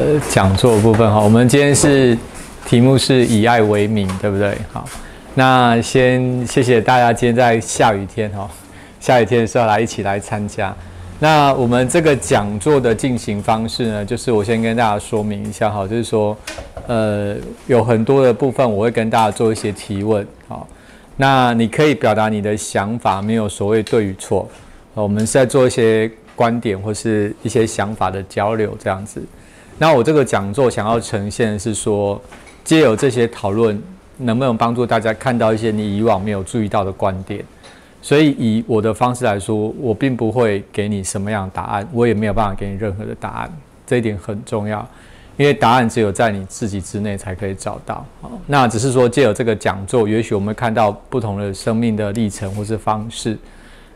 呃，讲座部分哈，我们今天是题目是以爱为名，对不对？好，那先谢谢大家今天在下雨天哈，下雨天的时候来一起来参加。那我们这个讲座的进行方式呢，就是我先跟大家说明一下哈，就是说，呃，有很多的部分我会跟大家做一些提问，好，那你可以表达你的想法，没有所谓对与错，我们是在做一些观点或是一些想法的交流这样子。那我这个讲座想要呈现的是说，借由这些讨论，能不能帮助大家看到一些你以往没有注意到的观点？所以以我的方式来说，我并不会给你什么样的答案，我也没有办法给你任何的答案，这一点很重要，因为答案只有在你自己之内才可以找到。那只是说借由这个讲座，也许我们看到不同的生命的历程或是方式。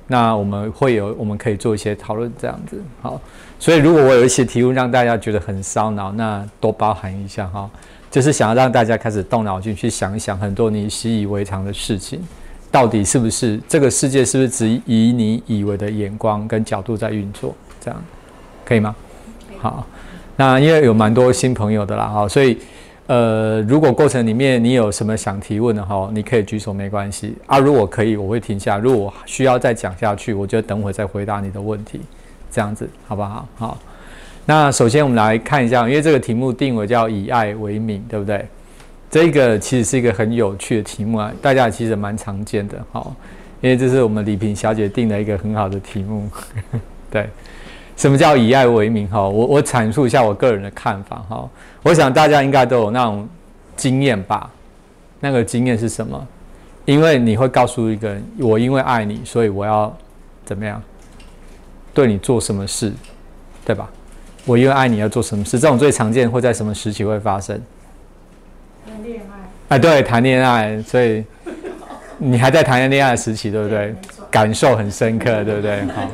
那我们会有，我们可以做一些讨论，这样子好。所以如果我有一些题目让大家觉得很烧脑，那多包含一下哈。就是想要让大家开始动脑筋去想一想，很多你习以为常的事情，到底是不是这个世界是不是只以你以为的眼光跟角度在运作？这样可以吗？好，那因为有蛮多新朋友的啦哈，所以。呃，如果过程里面你有什么想提问的哈，你可以举手，没关系啊。如果可以，我会停下；如果需要再讲下去，我就等会再回答你的问题，这样子好不好？好。那首先我们来看一下，因为这个题目定为叫以爱为名，对不对？这个其实是一个很有趣的题目啊，大家其实蛮常见的，好，因为这是我们李萍小姐定的一个很好的题目，对。什么叫以爱为名？哈，我我阐述一下我个人的看法。哈，我想大家应该都有那种经验吧？那个经验是什么？因为你会告诉一个人，我因为爱你，所以我要怎么样对你做什么事，对吧？我因为爱你要做什么事？这种最常见会在什么时期会发生？谈恋爱。哎，对，谈恋爱。所以你还在谈恋爱的时期，对不对？感受很深刻，对不对？好。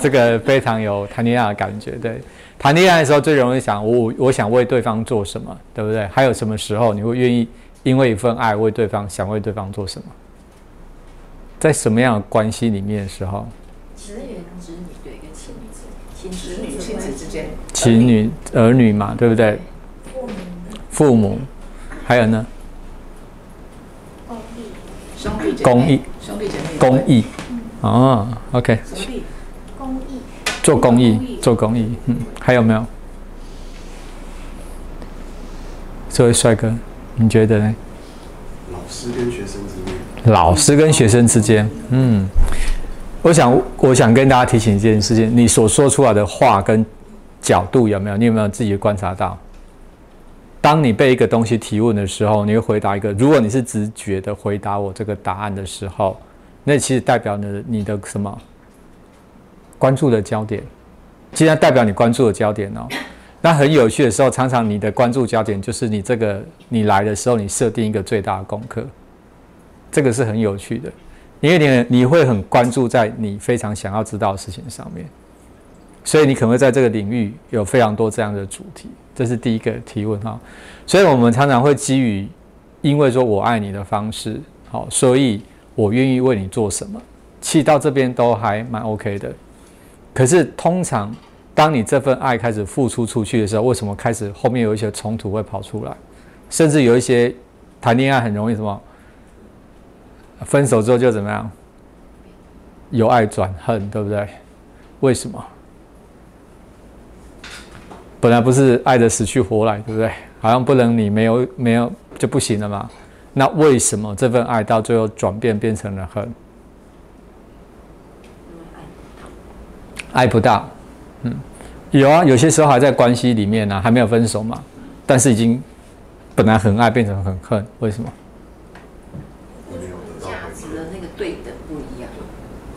这个非常有谈恋爱的感觉，对。谈恋爱的时候最容易想我，我想为对方做什么，对不对？还有什么时候你会愿意因为一份爱为对方想为对方做什么？在什么样的关系里面的时候？子、女、亲子之间，情女、儿女嘛，对不对？父母，父母，还有呢？公益，兄弟姐妹，公益，兄弟姐妹，公益，哦，OK。做公益，做公益，嗯，还有没有？这位帅哥，你觉得呢？老师跟学生之间。老师跟学生之间，嗯，我想，我想跟大家提醒一件事情：你所说出来的话跟角度有没有？你有没有自己观察到？当你被一个东西提问的时候，你会回答一个。如果你是直觉的回答我这个答案的时候，那其实代表呢你的什么？关注的焦点，既然代表你关注的焦点哦，那很有趣的时候，常常你的关注焦点就是你这个你来的时候，你设定一个最大的功课，这个是很有趣的，因为你你会很关注在你非常想要知道的事情上面，所以你可能会在这个领域有非常多这样的主题，这是第一个提问哈，所以我们常常会基于因为说我爱你的方式，好，所以我愿意为你做什么，其实到这边都还蛮 OK 的。可是，通常当你这份爱开始付出出去的时候，为什么开始后面有一些冲突会跑出来？甚至有一些谈恋爱很容易什么？分手之后就怎么样？由爱转恨，对不对？为什么？本来不是爱的死去活来，对不对？好像不能你没有没有就不行了嘛？那为什么这份爱到最后转变变成了恨？爱不到，嗯，有啊，有些时候还在关系里面呢，还没有分手嘛，但是已经本来很爱变成很恨，为什么？价值的那个对等不一样，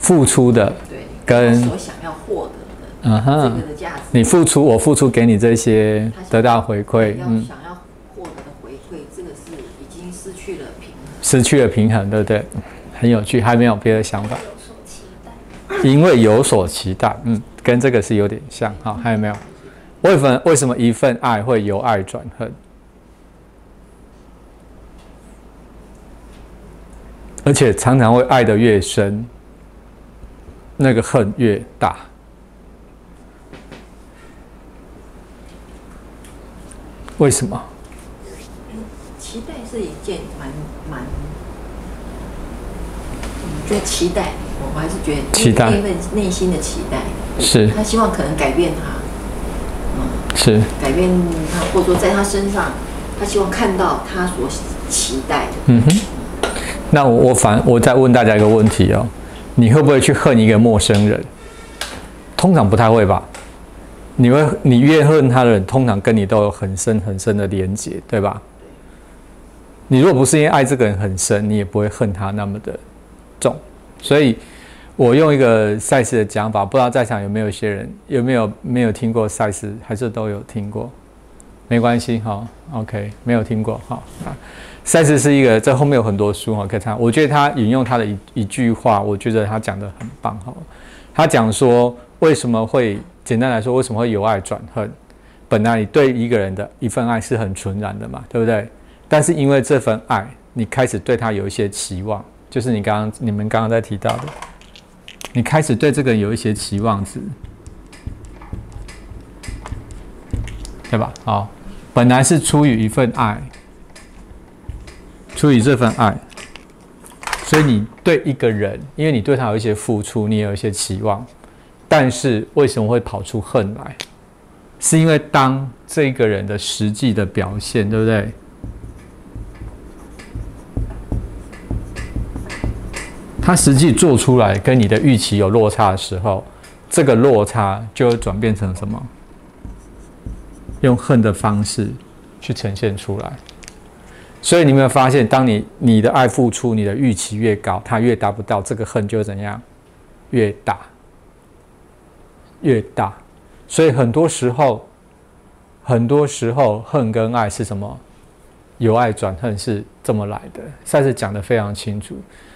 付出的对跟所想要获得的，嗯哼，这个的价值，你付出，我付出给你这些得到回馈，嗯，想要获得的回馈，这个是已经失去了平衡，失去了平衡，对不对？很有趣，还没有别的想法。因为有所期待，嗯，跟这个是有点像。好，还有没有？为什么为什么一份爱会由爱转恨？而且常常会爱的越深，那个恨越大。为什么？期待是一件蛮蛮，我觉得期待，我还是觉得期待那份内心的期待，是他希望可能改变他，嗯，是改变他，或者说在他身上，他希望看到他所期待的。嗯哼。那我我反我再问大家一个问题哦，你会不会去恨一个陌生人？通常不太会吧。你会你越恨他的人，通常跟你都有很深很深的连结，对吧？你如果不是因为爱这个人很深，你也不会恨他那么的重。所以，我用一个赛斯的讲法，不知道在场有没有一些人有没有没有听过赛斯，还是都有听过？没关系哈，OK，没有听过哈啊。赛斯是一个，这后面有很多书哈，可以看。我觉得他引用他的一一句话，我觉得他讲的很棒哈。他讲说，为什么会？简单来说，为什么会由爱转恨？本来你对一个人的一份爱是很纯然的嘛，对不对？但是因为这份爱，你开始对他有一些期望，就是你刚刚你们刚刚在提到的，你开始对这个人有一些期望值，对吧？好，本来是出于一份爱，出于这份爱，所以你对一个人，因为你对他有一些付出，你有一些期望。但是为什么会跑出恨来？是因为当这个人的实际的表现，对不对？他实际做出来跟你的预期有落差的时候，这个落差就会转变成什么？用恨的方式去呈现出来。所以你有没有发现，当你你的爱付出，你的预期越高，他越达不到，这个恨就怎样？越大。越大，所以很多时候，很多时候恨跟爱是什么？由爱转恨是这么来的。赛斯讲的非常清楚。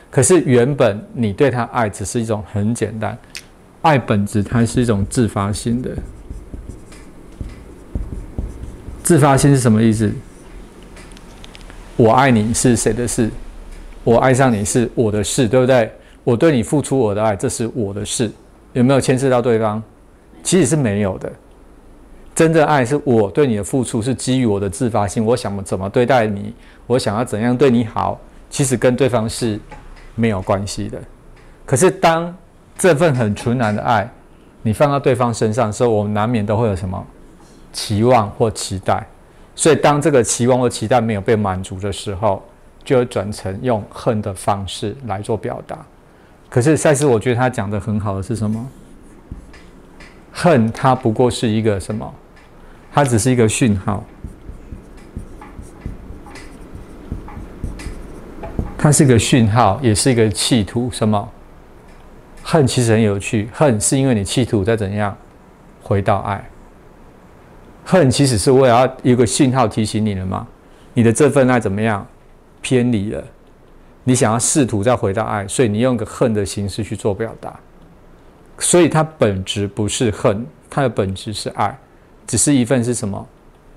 可是原本你对他爱只是一种很简单，爱本质它是一种自发性的。自发性是什么意思？我爱你是谁的事？我爱上你是我的事，对不对？我对你付出我的爱，这是我的事，有没有牵涉到对方？其实是没有的，真正爱是我对你的付出是基于我的自发性，我想怎么对待你，我想要怎样对你好，其实跟对方是没有关系的。可是当这份很纯然的爱，你放到对方身上的时候，我们难免都会有什么期望或期待。所以当这个期望或期待没有被满足的时候，就会转成用恨的方式来做表达。可是赛斯，我觉得他讲的很好的是什么？恨，它不过是一个什么？它只是一个讯号，它是一个讯号，也是一个企图。什么？恨其实很有趣，恨是因为你企图在怎样回到爱。恨其实是为了要一个信号提醒你了吗？你的这份爱怎么样偏离了？你想要试图再回到爱，所以你用个恨的形式去做表达。所以它本质不是恨，它的本质是爱，只是一份是什么？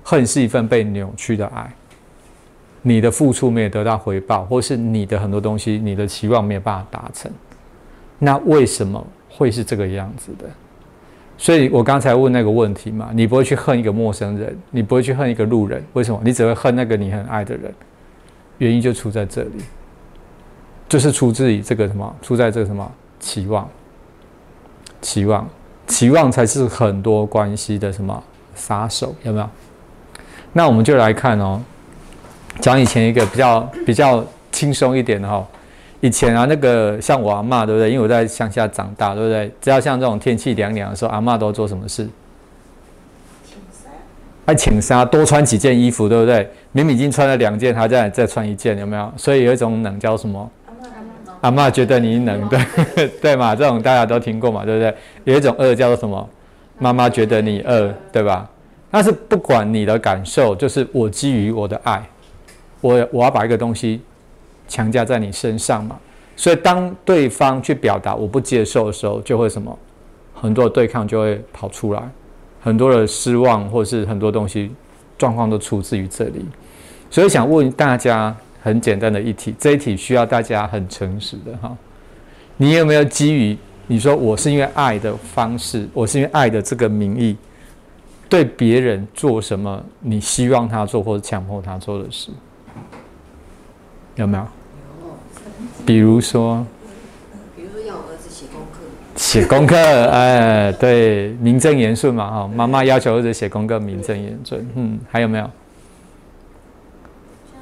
恨是一份被扭曲的爱。你的付出没有得到回报，或是你的很多东西，你的期望没有办法达成，那为什么会是这个样子的？所以我刚才问那个问题嘛，你不会去恨一个陌生人，你不会去恨一个路人，为什么？你只会恨那个你很爱的人。原因就出在这里，就是出自于这个什么？出在这个什么期望？期望，期望才是很多关系的什么杀手，有没有？那我们就来看哦，讲以前一个比较比较轻松一点的哈。以前啊，那个像我阿妈，对不对？因为我在乡下长大，对不对？只要像这种天气凉凉的时候，阿妈都做什么事？请纱。爱请纱，多穿几件衣服，对不对？明明已经穿了两件，还在再穿一件，有没有？所以有一种冷叫什么？阿妈觉得你冷对 对嘛？这种大家都听过嘛，对不对？有一种饿叫做什么？妈妈觉得你饿，对吧？但是不管你的感受，就是我基于我的爱，我我要把一个东西强加在你身上嘛。所以当对方去表达我不接受的时候，就会什么？很多的对抗就会跑出来，很多的失望或是很多东西状况都出自于这里。所以想问大家。很简单的一题，这一题需要大家很诚实的哈。你有没有基于你说我是因为爱的方式，我是因为爱的这个名义，对别人做什么你希望他做或者强迫他做的事，有没有？比如说，比如说要我儿子写功课，写功课，哎，对，名正言顺嘛，哈，妈妈要求儿子写功课，名正言顺。嗯，还有没有？就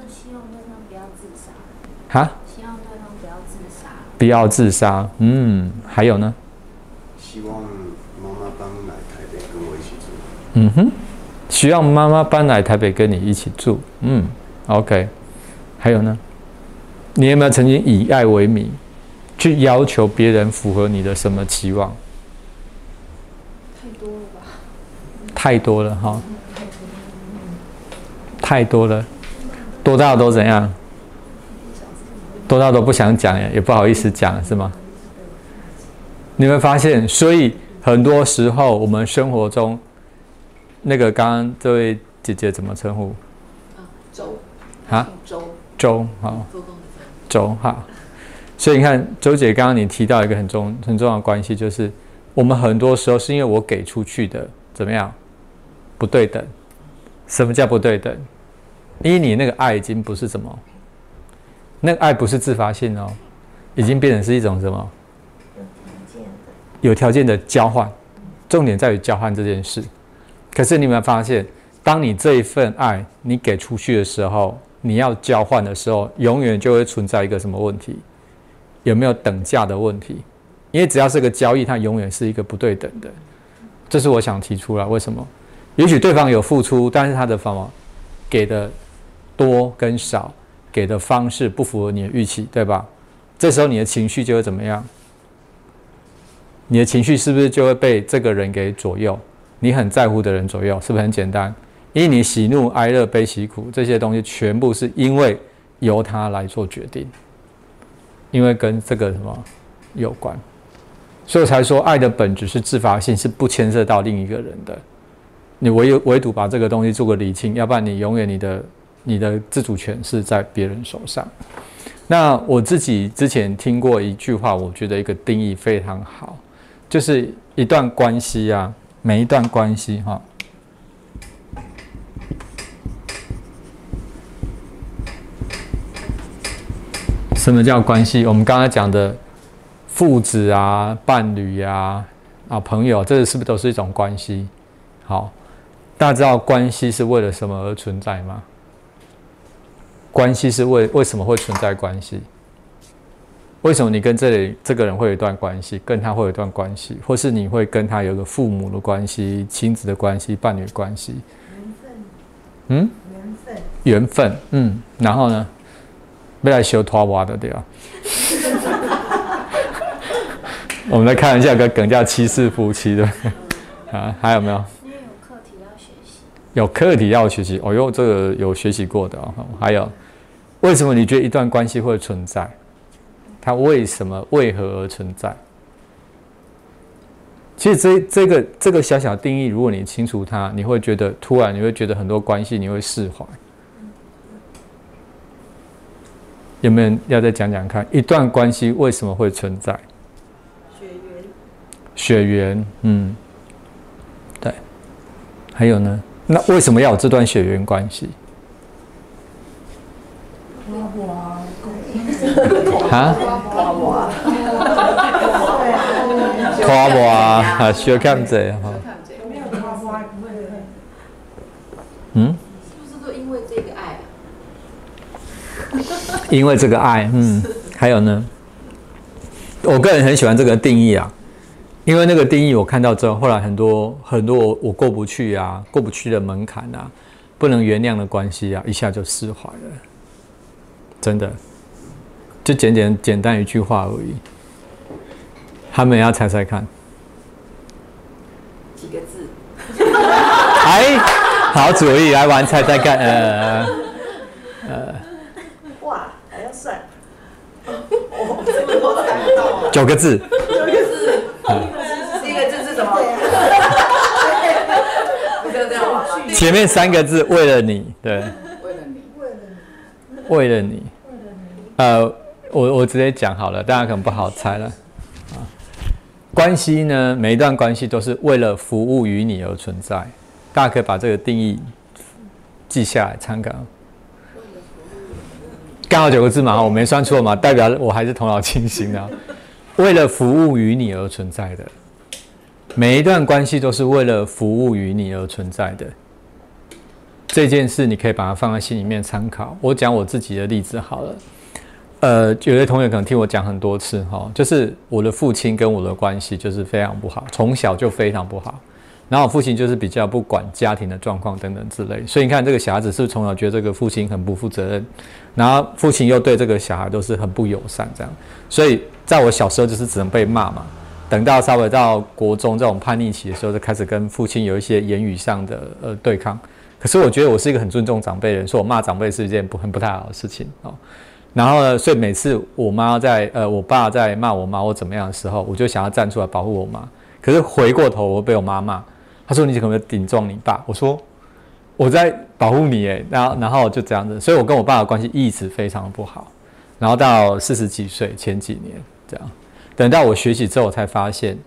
是希望对方不要自杀，哈，希望对方不要自杀，不要自杀。嗯，还有呢？希望妈妈搬来台北跟我一起住。嗯哼，需要妈妈搬来台北跟你一起住。嗯，OK。还有呢？你有没有曾经以爱为名，去要求别人符合你的什么期望？太多了吧？太多了哈，太多了，多到都怎样？多到都不想讲，也不好意思讲，是吗？你会发现，所以很多时候我们生活中，那个刚刚这位姐姐怎么称呼？啊，周，啊，周，周，好，周哈，所以你看，周姐刚刚你提到一个很重很重要的关系，就是我们很多时候是因为我给出去的怎么样不对等。什么叫不对等？因为你那个爱已经不是什么，那个爱不是自发性哦，已经变成是一种什么？有条件的交换。重点在于交换这件事。可是你有没有发现，当你这一份爱你给出去的时候，你要交换的时候，永远就会存在一个什么问题？有没有等价的问题？因为只要是个交易，它永远是一个不对等的。这是我想提出来，为什么？也许对方有付出，但是他的方法给的多跟少，给的方式不符合你的预期，对吧？这时候你的情绪就会怎么样？你的情绪是不是就会被这个人给左右？你很在乎的人左右，是不是很简单？因为你喜怒哀乐悲喜苦这些东西，全部是因为由他来做决定，因为跟这个什么有关，所以才说爱的本质是自发性，是不牵涉到另一个人的。你唯有唯独把这个东西做个理清，要不然你永远你的你的自主权是在别人手上。那我自己之前听过一句话，我觉得一个定义非常好，就是一段关系啊，每一段关系哈。什么叫关系？我们刚才讲的父子啊、伴侣啊、啊朋友，这是不是都是一种关系？好，大家知道关系是为了什么而存在吗？关系是为为什么会存在关系？为什么你跟这里这个人会有一段关系，跟他会有一段关系，或是你会跟他有个父母的关系、亲子的关系、伴侣关系？缘分。嗯。缘分。缘分。嗯。然后呢？被来修拖娃的对吧？我们来看一下个梗叫七世夫妻的 啊，还有没有？因为有课题要学习。有课题要学习，哦哟，这个有学习过的哦。还有，为什么你觉得一段关系会存在？它为什么为何而存在？其实这这个这个小小定义，如果你清楚它，你会觉得突然你会觉得很多关系你会释怀。有没有人要再讲讲看，一段关系为什么会存在？血缘。血缘，嗯，对。还有呢？那为什么要有这段血缘关系？啊？拖磨啊，需要看这哈。嗯？因为这个爱，嗯，还有呢，我个人很喜欢这个定义啊，因为那个定义我看到之后，后来很多很多我过不去啊，过不去的门槛啊，不能原谅的关系啊，一下就释怀了，真的，就简简简单一句话而已，他们要猜猜看，几个字？哎，好主意，来玩猜猜看，呃，呃。九个字。九个字。第一个字是什么？前面三个字为了你，对。为了你，为了你，为了你。呃，我我直接讲好了，大家可能不好猜了。啊关系呢，每一段关系都是为了服务于你而存在。大大家可以把这个定义记下来参考。刚好九个字嘛，我没算错嘛，代表我还是头脑清醒的。为了服务于你而存在的，每一段关系都是为了服务于你而存在的。这件事你可以把它放在心里面参考。我讲我自己的例子好了。呃，有些同学可能听我讲很多次哈，就是我的父亲跟我的关系就是非常不好，从小就非常不好。然后我父亲就是比较不管家庭的状况等等之类，所以你看这个小孩子是不是从小觉得这个父亲很不负责任，然后父亲又对这个小孩都是很不友善这样，所以在我小时候就是只能被骂嘛。等到稍微到国中这种叛逆期的时候，就开始跟父亲有一些言语上的呃对抗。可是我觉得我是一个很尊重长辈的人，说我骂长辈是一件不很不太好的事情哦。然后呢，所以每次我妈在呃我爸在骂我妈或怎么样的时候，我就想要站出来保护我妈。可是回过头我被我妈骂。他说：“你可不可以顶撞你爸。”我说：“我在保护你。”哎，然后，然后就这样子，所以我跟我爸的关系一直非常不好。然后到四十几岁前几年这样，等到我学习之后，才发现，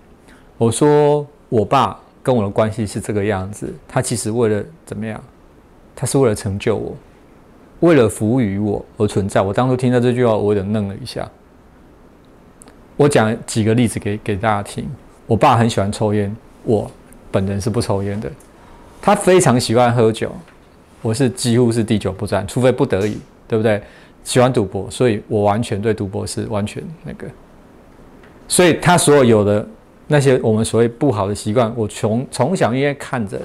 我说我爸跟我的关系是这个样子。他其实为了怎么样？他是为了成就我，为了服务于我而存在。我当初听到这句话，我有点愣了一下。我讲几个例子给给大家听。我爸很喜欢抽烟，我。本人是不抽烟的，他非常喜欢喝酒，我是几乎是滴酒不沾，除非不得已，对不对？喜欢赌博，所以我完全对赌博是完全那个。所以他所有的那些我们所谓不好的习惯，我从从小因为看着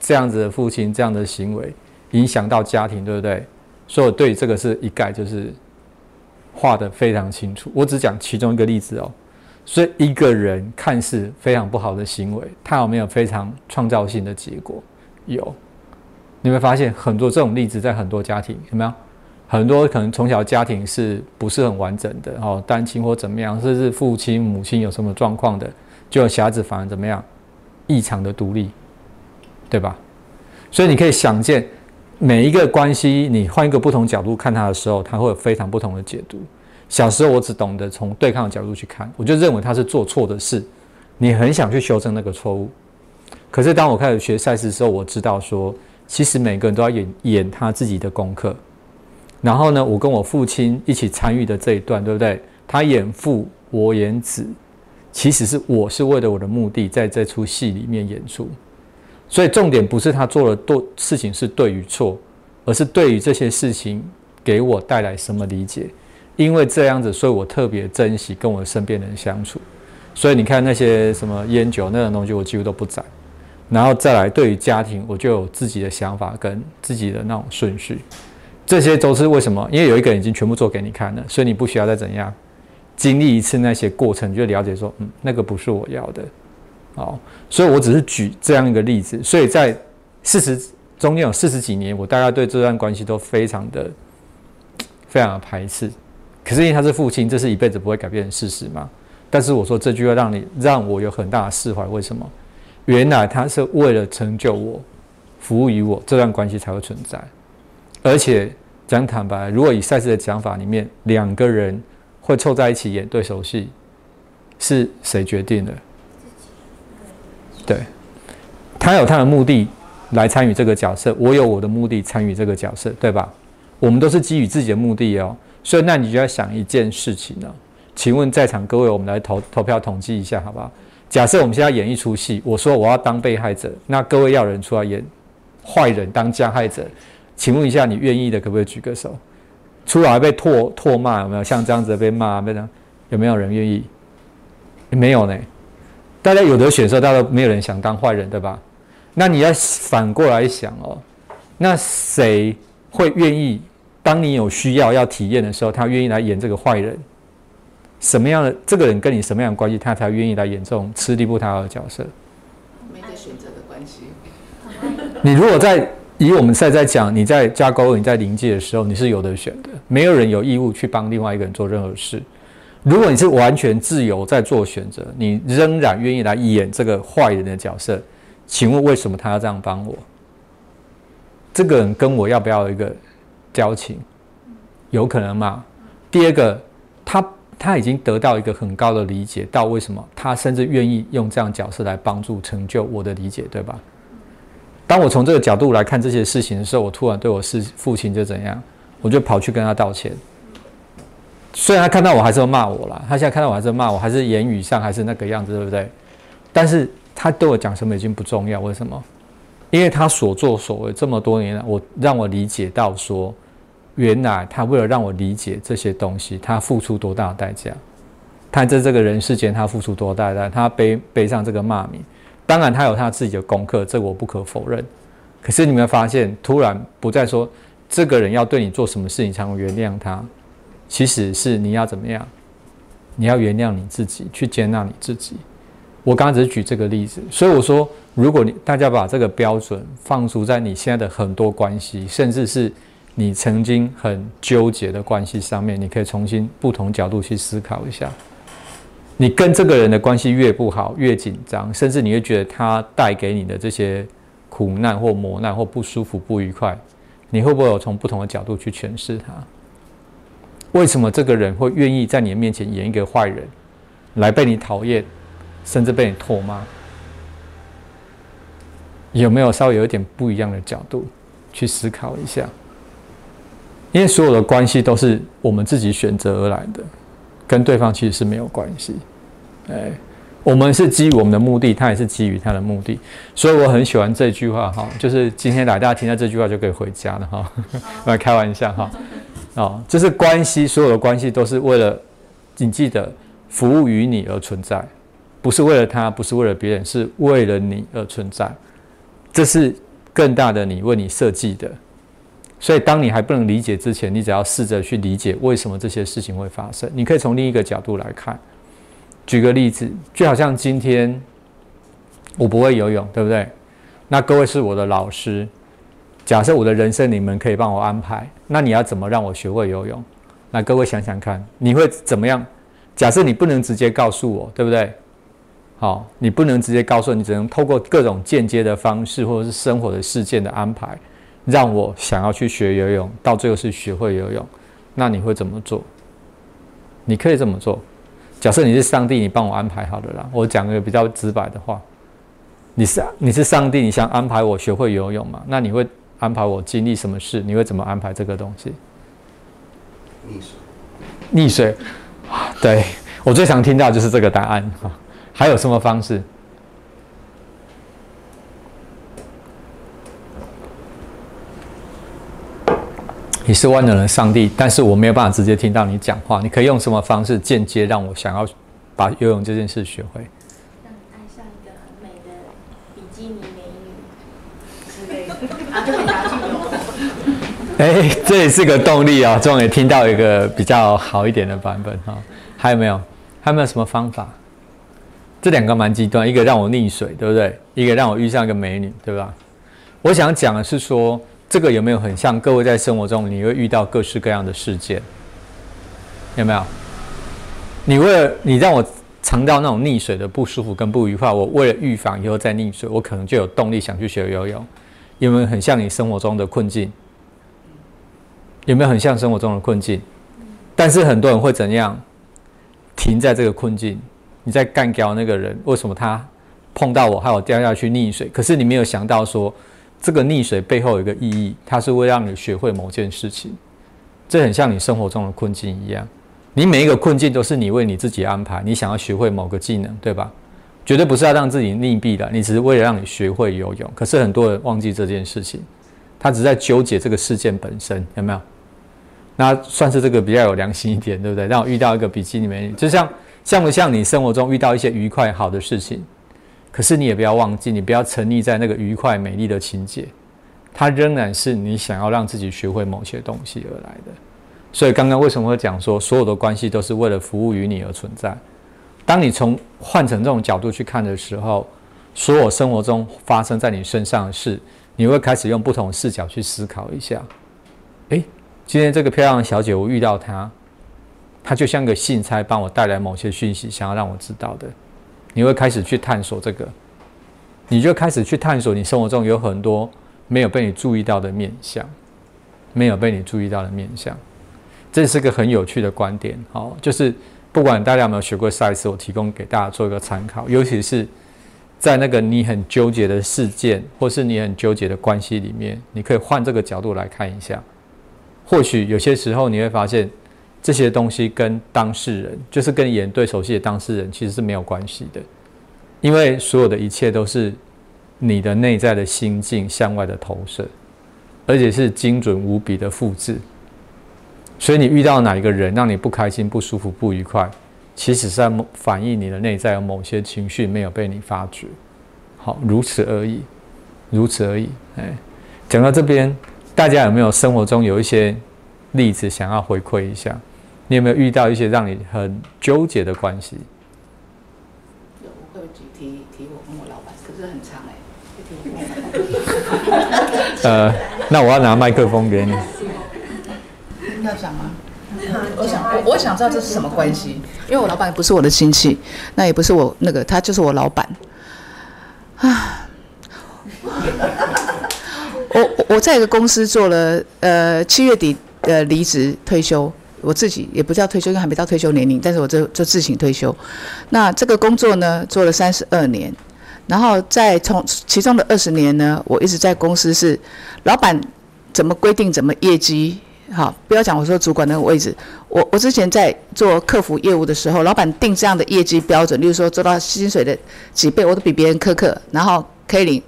这样子的父亲这样的行为，影响到家庭，对不对？所以我对这个是一概就是画的非常清楚。我只讲其中一个例子哦。所以一个人看似非常不好的行为，他有没有非常创造性的结果？有，你会发现很多这种例子在很多家庭有没有？很多可能从小家庭是不是很完整的哦，单亲或怎么样，甚至父亲母亲有什么状况的，就小孩子反而怎么样，异常的独立，对吧？所以你可以想见，每一个关系，你换一个不同角度看它的时候，它会有非常不同的解读。小时候我只懂得从对抗的角度去看，我就认为他是做错的事，你很想去修正那个错误。可是当我开始学赛事的时候，我知道说，其实每个人都要演演他自己的功课。然后呢，我跟我父亲一起参与的这一段，对不对？他演父，我演子，其实是我是为了我的目的在这出戏里面演出。所以重点不是他做了多事情是对与错，而是对于这些事情给我带来什么理解。因为这样子，所以我特别珍惜跟我身边人相处。所以你看那些什么烟酒那种东西，我几乎都不沾。然后再来，对于家庭，我就有自己的想法跟自己的那种顺序。这些都是为什么？因为有一个人已经全部做给你看了，所以你不需要再怎样经历一次那些过程，你就了解说，嗯，那个不是我要的。好，所以我只是举这样一个例子。所以在四十中间有四十几年，我大概对这段关系都非常的、非常的排斥。可是因为他是父亲，这是一辈子不会改变的事实嘛？但是我说这句话让你让我有很大的释怀。为什么？原来他是为了成就我，服务于我，这段关系才会存在。而且讲坦白，如果以赛事的讲法里面，两个人会凑在一起演对手戏，是谁决定的？对，他有他的目的来参与这个角色，我有我的目的参与这个角色，对吧？我们都是基于自己的目的哦。所以，那你就要想一件事情了。请问在场各位，我们来投投票统计一下，好不好？假设我们现在演一出戏，我说我要当被害者，那各位要人出来演坏人当加害者，请问一下，你愿意的可不可以举个手？出来被唾唾骂有没有？像这样子被骂，被这样有没有人愿意？没有呢。大家有的选择，大家没有人想当坏人，对吧？那你要反过来想哦，那谁会愿意？当你有需要要体验的时候，他愿意来演这个坏人。什么样的这个人跟你什么样的关系，他才愿意来演这种吃力不讨好的角色？没得选择的关系。你如果在以我们现在讲，你在加沟，你在临界的时候，你是有的选的。没有人有义务去帮另外一个人做任何事。如果你是完全自由在做选择，你仍然愿意来演这个坏人的角色，请问为什么他要这样帮我？这个人跟我要不要一个？交情有可能吗？第二个，他他已经得到一个很高的理解，到为什么他甚至愿意用这样角色来帮助成就我的理解，对吧？当我从这个角度来看这些事情的时候，我突然对我是父亲就怎样，我就跑去跟他道歉。虽然他看到我还是会骂我啦，他现在看到我还是骂我，还是言语上还是那个样子，对不对？但是他对我讲什么已经不重要，为什么？因为他所作所为这么多年了，我让我理解到说，原来他为了让我理解这些东西，他付出多大的代价？他在这个人世间，他付出多大的代价？他背背上这个骂名，当然他有他自己的功课，这我不可否认。可是你们发现，突然不再说这个人要对你做什么事情才能原谅他，其实是你要怎么样？你要原谅你自己，去接纳你自己。我刚刚只是举这个例子，所以我说，如果你大家把这个标准放逐在你现在的很多关系，甚至是你曾经很纠结的关系上面，你可以重新不同角度去思考一下。你跟这个人的关系越不好，越紧张，甚至你会觉得他带给你的这些苦难或磨难或不舒服、不愉快，你会不会有从不同的角度去诠释他？为什么这个人会愿意在你的面前演一个坏人，来被你讨厌？甚至被你唾骂，有没有稍微有一点不一样的角度去思考一下？因为所有的关系都是我们自己选择而来的，跟对方其实是没有关系。哎，我们是基于我们的目的，他也是基于他的目的。所以我很喜欢这句话哈，就是今天来大家听到这句话就可以回家了哈。来开玩笑哈，哦，就是关系，所有的关系都是为了你记得服务于你而存在。不是为了他，不是为了别人，是为了你而存在。这是更大的你为你设计的。所以，当你还不能理解之前，你只要试着去理解为什么这些事情会发生。你可以从另一个角度来看。举个例子，就好像今天我不会游泳，对不对？那各位是我的老师。假设我的人生你们可以帮我安排，那你要怎么让我学会游泳？那各位想想看，你会怎么样？假设你不能直接告诉我，对不对？好，你不能直接告诉你，只能透过各种间接的方式，或者是生活的事件的安排，让我想要去学游泳，到最后是学会游泳。那你会怎么做？你可以这么做。假设你是上帝，你帮我安排好的啦。我讲个比较直白的话，你是你是上帝，你想安排我学会游泳嘛？那你会安排我经历什么事？你会怎么安排这个东西？溺水。溺水，对我最常听到就是这个答案哈。还有什么方式？你是万能的上帝，但是我没有办法直接听到你讲话。你可以用什么方式间接让我想要把游泳这件事学会？让你爱上一个很美的比基尼美女之类的，啊，就很想去游。哎，这也是个动力啊！终于听到一个比较好一点的版本哈。还有没有？还有没有什么方法？这两个蛮极端，一个让我溺水，对不对？一个让我遇上一个美女，对吧？我想讲的是说，这个有没有很像各位在生活中你会遇到各式各样的事件？有没有？你为了你让我尝到那种溺水的不舒服跟不愉快，我为了预防以后再溺水，我可能就有动力想去学游泳。有没有很像你生活中的困境？有没有很像生活中的困境？但是很多人会怎样？停在这个困境。你在干掉那个人，为什么他碰到我，害我掉下去溺水？可是你没有想到说，这个溺水背后有一个意义，它是会让你学会某件事情。这很像你生活中的困境一样，你每一个困境都是你为你自己安排，你想要学会某个技能，对吧？绝对不是要让自己溺毙的，你只是为了让你学会游泳。可是很多人忘记这件事情，他只在纠结这个事件本身，有没有？那算是这个比较有良心一点，对不对？让我遇到一个比基尼美女，就像。像不像你生活中遇到一些愉快好的事情？可是你也不要忘记，你不要沉溺在那个愉快美丽的情节，它仍然是你想要让自己学会某些东西而来的。所以刚刚为什么会讲说，所有的关系都是为了服务于你而存在？当你从换成这种角度去看的时候，所有生活中发生在你身上的事，你会开始用不同视角去思考一下。诶，今天这个漂亮的小姐，我遇到她。她就像个信差，帮我带来某些讯息，想要让我知道的。你会开始去探索这个，你就开始去探索你生活中有很多没有被你注意到的面相，没有被你注意到的面相。这是个很有趣的观点，好，就是不管大家有没有学过赛事，我提供给大家做一个参考。尤其是在那个你很纠结的事件，或是你很纠结的关系里面，你可以换这个角度来看一下。或许有些时候你会发现，这些东西跟当事人，就是跟演对手戏的当事人，其实是没有关系的，因为所有的一切都是你的内在的心境向外的投射，而且是精准无比的复制。所以你遇到哪一个人让你不开心、不舒服、不愉快？其实是在反映你的内在有某些情绪没有被你发觉，好，如此而已，如此而已。哎，讲到这边，大家有没有生活中有一些例子想要回馈一下？你有没有遇到一些让你很纠结的关系？有，我会提提提我跟我老板，可是很长哎，呃，那我要拿麦克风给你。要讲吗？我想，我我想知道这是什么关系，因为我老板不是我的亲戚，那也不是我那个，他就是我老板。啊，我我在一个公司做了，呃，七月底呃离职退休，我自己也不叫退休，因为还没到退休年龄，但是我就就自行退休。那这个工作呢，做了三十二年，然后在从其中的二十年呢，我一直在公司是老板怎么规定怎么业绩。好，不要讲我说主管那个位置。我我之前在做客服业务的时候，老板定这样的业绩标准，例如说做到薪水的几倍，我都比别人苛刻，然后可以领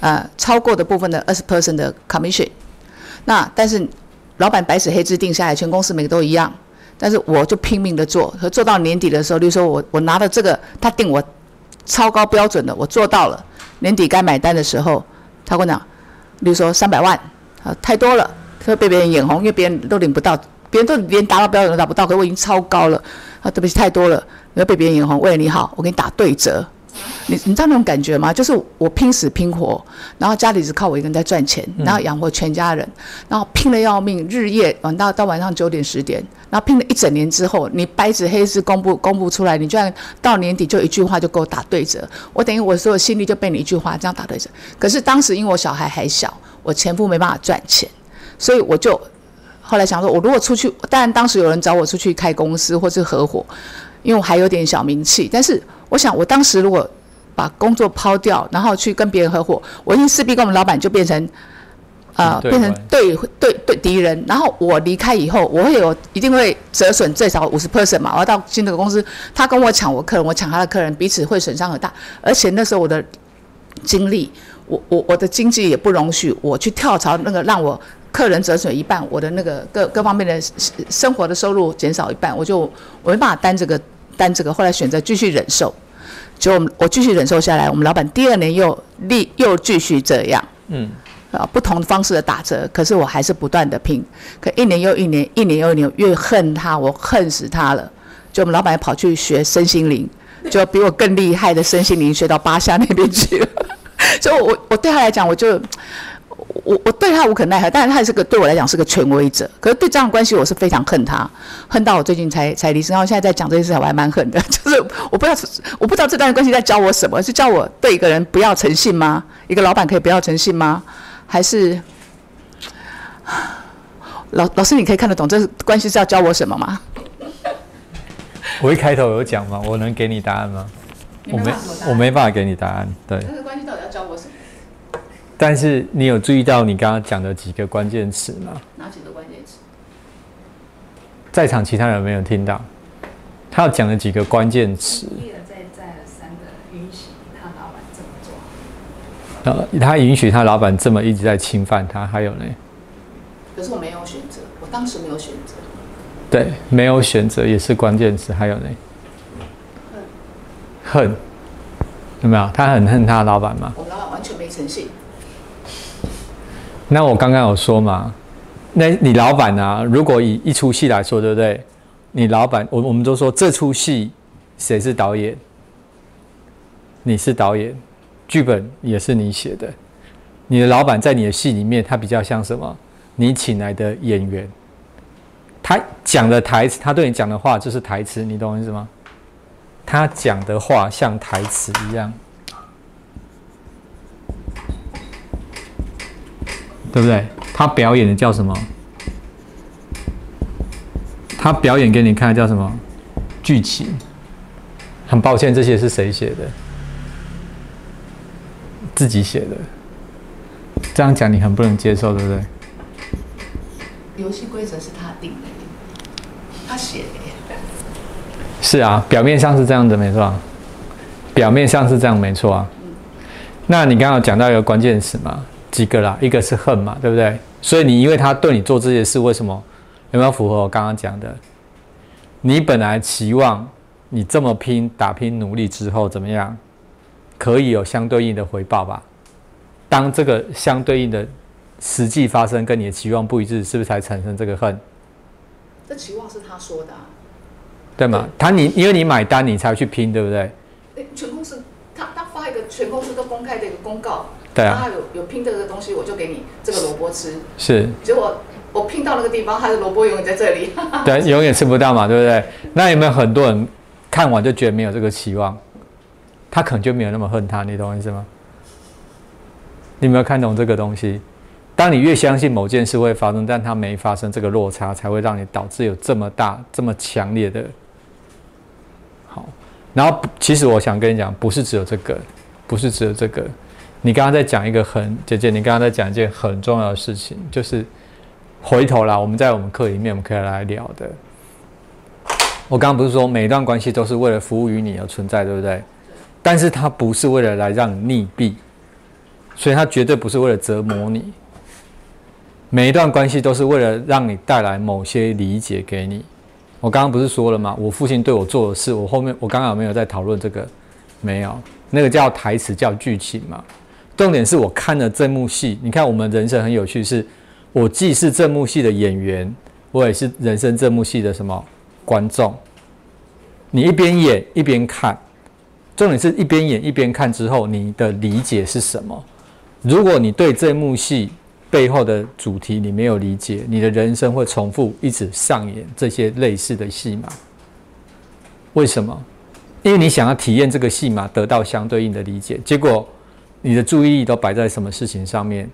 呃超过的部分的二十 percent 的 commission。那但是老板白纸黑字定下来，全公司每个都一样。但是我就拼命的做，和做到年底的时候，例如说我我拿了这个，他定我超高标准的，我做到了，年底该买单的时候，他跟我讲，例如说三百万，啊太多了。会被别人眼红，因为别人都领不到，别人都连达到标准都达不到，可我已经超高了，啊，对不起，太多了，你要被别人眼红。为了你好，我给你打对折。你你知道那种感觉吗？就是我拼死拼活，然后家里只靠我一个人在赚钱，然后养活全家人，然后拼了要命，日夜晚到到晚上九点十点，然后拼了一整年之后，你白纸黑字公布公布出来，你居然到年底就一句话就给我打对折，我等于我所有心力就被你一句话这样打对折。可是当时因为我小孩还小，我前夫没办法赚钱。所以我就后来想说，我如果出去，当然当时有人找我出去开公司或是合伙，因为我还有点小名气。但是我想，我当时如果把工作抛掉，然后去跟别人合伙，我一定势必跟我们老板就变成，呃，变成对对对敌人。然后我离开以后，我会有一定会折损最少五十 percent 嘛。我要到新的公司，他跟我抢我客人，我抢他的客人，彼此会损伤很大。而且那时候我的精力，我我我的经济也不容许我去跳槽那个让我。客人折损一半，我的那个各各方面的生活的收入减少一半，我就我没办法担这个担这个，后来选择继续忍受，就我继续忍受下来，我们老板第二年又立又继续这样，嗯，啊不同方式的打折，可是我还是不断的拼，可一年又一年，一年又一年，越恨他，我恨死他了，就我们老板跑去学身心灵，就比我更厉害的身心灵学到巴夏那边去。了，所以我我对他来讲，我就。我我对他无可奈何，但是他也是个对我来讲是个权威者。可是对这样的关系，我是非常恨他，恨到我最近才才离职。然后现在在讲这件事，我还蛮恨的。就是我不知道，我不知道这段关系在教我什么？是教我对一个人不要诚信吗？一个老板可以不要诚信吗？还是老老师，你可以看得懂这关系是要教我什么吗？我一开头有讲吗？我能给你答案吗？我没，我没办法给你答案。对。这个关系到底要教？但是你有注意到你刚刚讲的几个关键词吗？哪几个关键词？在场其他人没有听到，他要讲的几个关键词。一而再，再而三的允许他老板这么做。呃，他允许他老板这么一直在侵犯他，还有呢？可是我没有选择，我当时没有选择。对，没有选择也是关键词，还有呢？恨。恨。有没有？他很恨他老板吗？我老板完全没诚信。那我刚刚有说嘛，那你老板啊，如果以一出戏来说，对不对？你老板，我我们都说这出戏谁是导演？你是导演，剧本也是你写的。你的老板在你的戏里面，他比较像什么？你请来的演员，他讲的台词，他对你讲的话就是台词，你懂我意思吗？他讲的话像台词一样。对不对？他表演的叫什么？他表演给你看的叫什么？剧情。很抱歉，这些是谁写的？自己写的。这样讲你很不能接受，对不对？游戏规则是他定的，他写的。是啊，表面上是这样的，没错啊。表面上是这样，没错啊。那你刚刚讲到一个关键词嘛，几个啦？一个是恨嘛，对不对？所以你因为他对你做这些事，为什么有没有符合我刚刚讲的？你本来期望你这么拼、打拼、努力之后怎么样，可以有相对应的回报吧？当这个相对应的实际发生跟你的期望不一致，是不是才产生这个恨？这期望是他说的、啊，对吗？他你因为你买单，你才去拼，对不对？诶全公司他他发一个全公司都公开的一个公告，对啊他有有拼这个东西，我就给你这个萝卜吃。是，结果我拼到那个地方，他的萝卜永远在这里。对，永远吃不到嘛，对不对？那有没有很多人看完就觉得没有这个期望，他可能就没有那么恨他，你懂我意思吗？你有没有看懂这个东西？当你越相信某件事会发生，但它没发生，这个落差才会让你导致有这么大、这么强烈的。好，然后其实我想跟你讲，不是只有这个，不是只有这个。你刚刚在讲一个很姐姐，你刚刚在讲一件很重要的事情，就是回头啦，我们在我们课里面我们可以来聊的。我刚刚不是说每一段关系都是为了服务于你而存在，对不对？但是它不是为了来让你溺毙，所以它绝对不是为了折磨你。每一段关系都是为了让你带来某些理解给你。我刚刚不是说了吗？我父亲对我做的事，我后面我刚刚有没有在讨论这个？没有，那个叫台词，叫剧情嘛。重点是我看了这幕戏，你看我们人生很有趣是，我既是这幕戏的演员，我也是人生这幕戏的什么观众。你一边演一边看，重点是一边演一边看之后，你的理解是什么？如果你对这幕戏背后的主题你没有理解，你的人生会重复一直上演这些类似的戏码。为什么？因为你想要体验这个戏码，得到相对应的理解，结果你的注意力都摆在什么事情上面？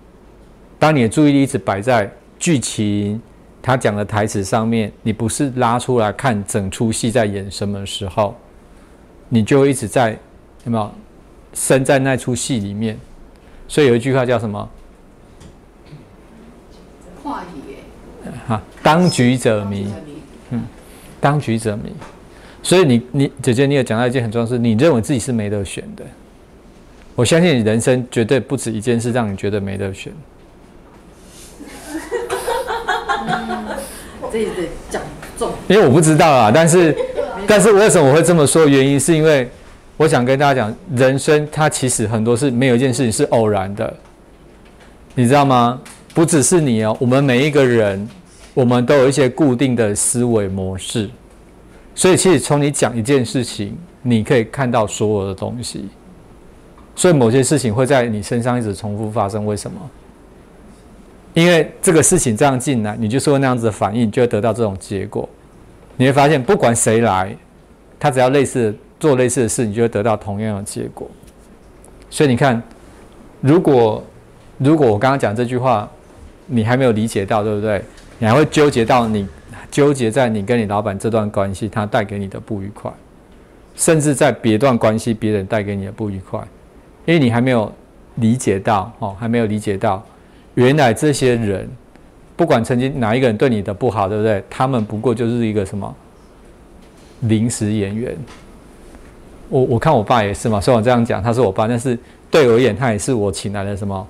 当你的注意力一直摆在剧情、他讲的台词上面，你不是拉出来看整出戏在演什么时候，你就会一直在有没有身在那出戏里面？所以有一句话叫什么？话语耶，哈，当局者迷，嗯当局者迷。所以你你姐姐，你有讲到一件很重要的事，你认为自己是没得选的。我相信你人生绝对不止一件事让你觉得没得选。这得讲重，因为我不知道啊，但是 但是为什么我会这么说？原因是因为我想跟大家讲，人生它其实很多是没有一件事情是偶然的，你知道吗？不只是你哦，我们每一个人，我们都有一些固定的思维模式，所以其实从你讲一件事情，你可以看到所有的东西，所以某些事情会在你身上一直重复发生，为什么？因为这个事情这样进来，你就是会那样子的反应，就会得到这种结果。你会发现，不管谁来，他只要类似做类似的事，你就会得到同样的结果。所以你看，如果如果我刚刚讲这句话，你还没有理解到，对不对？你还会纠结到你纠结在你跟你老板这段关系，他带给你的不愉快，甚至在别段关系别人带给你的不愉快，因为你还没有理解到，哦，还没有理解到。原来这些人，不管曾经哪一个人对你的不好，对不对？他们不过就是一个什么临时演员。我我看我爸也是嘛，虽然我这样讲他是我爸，但是对我而言，他也是我请来的什么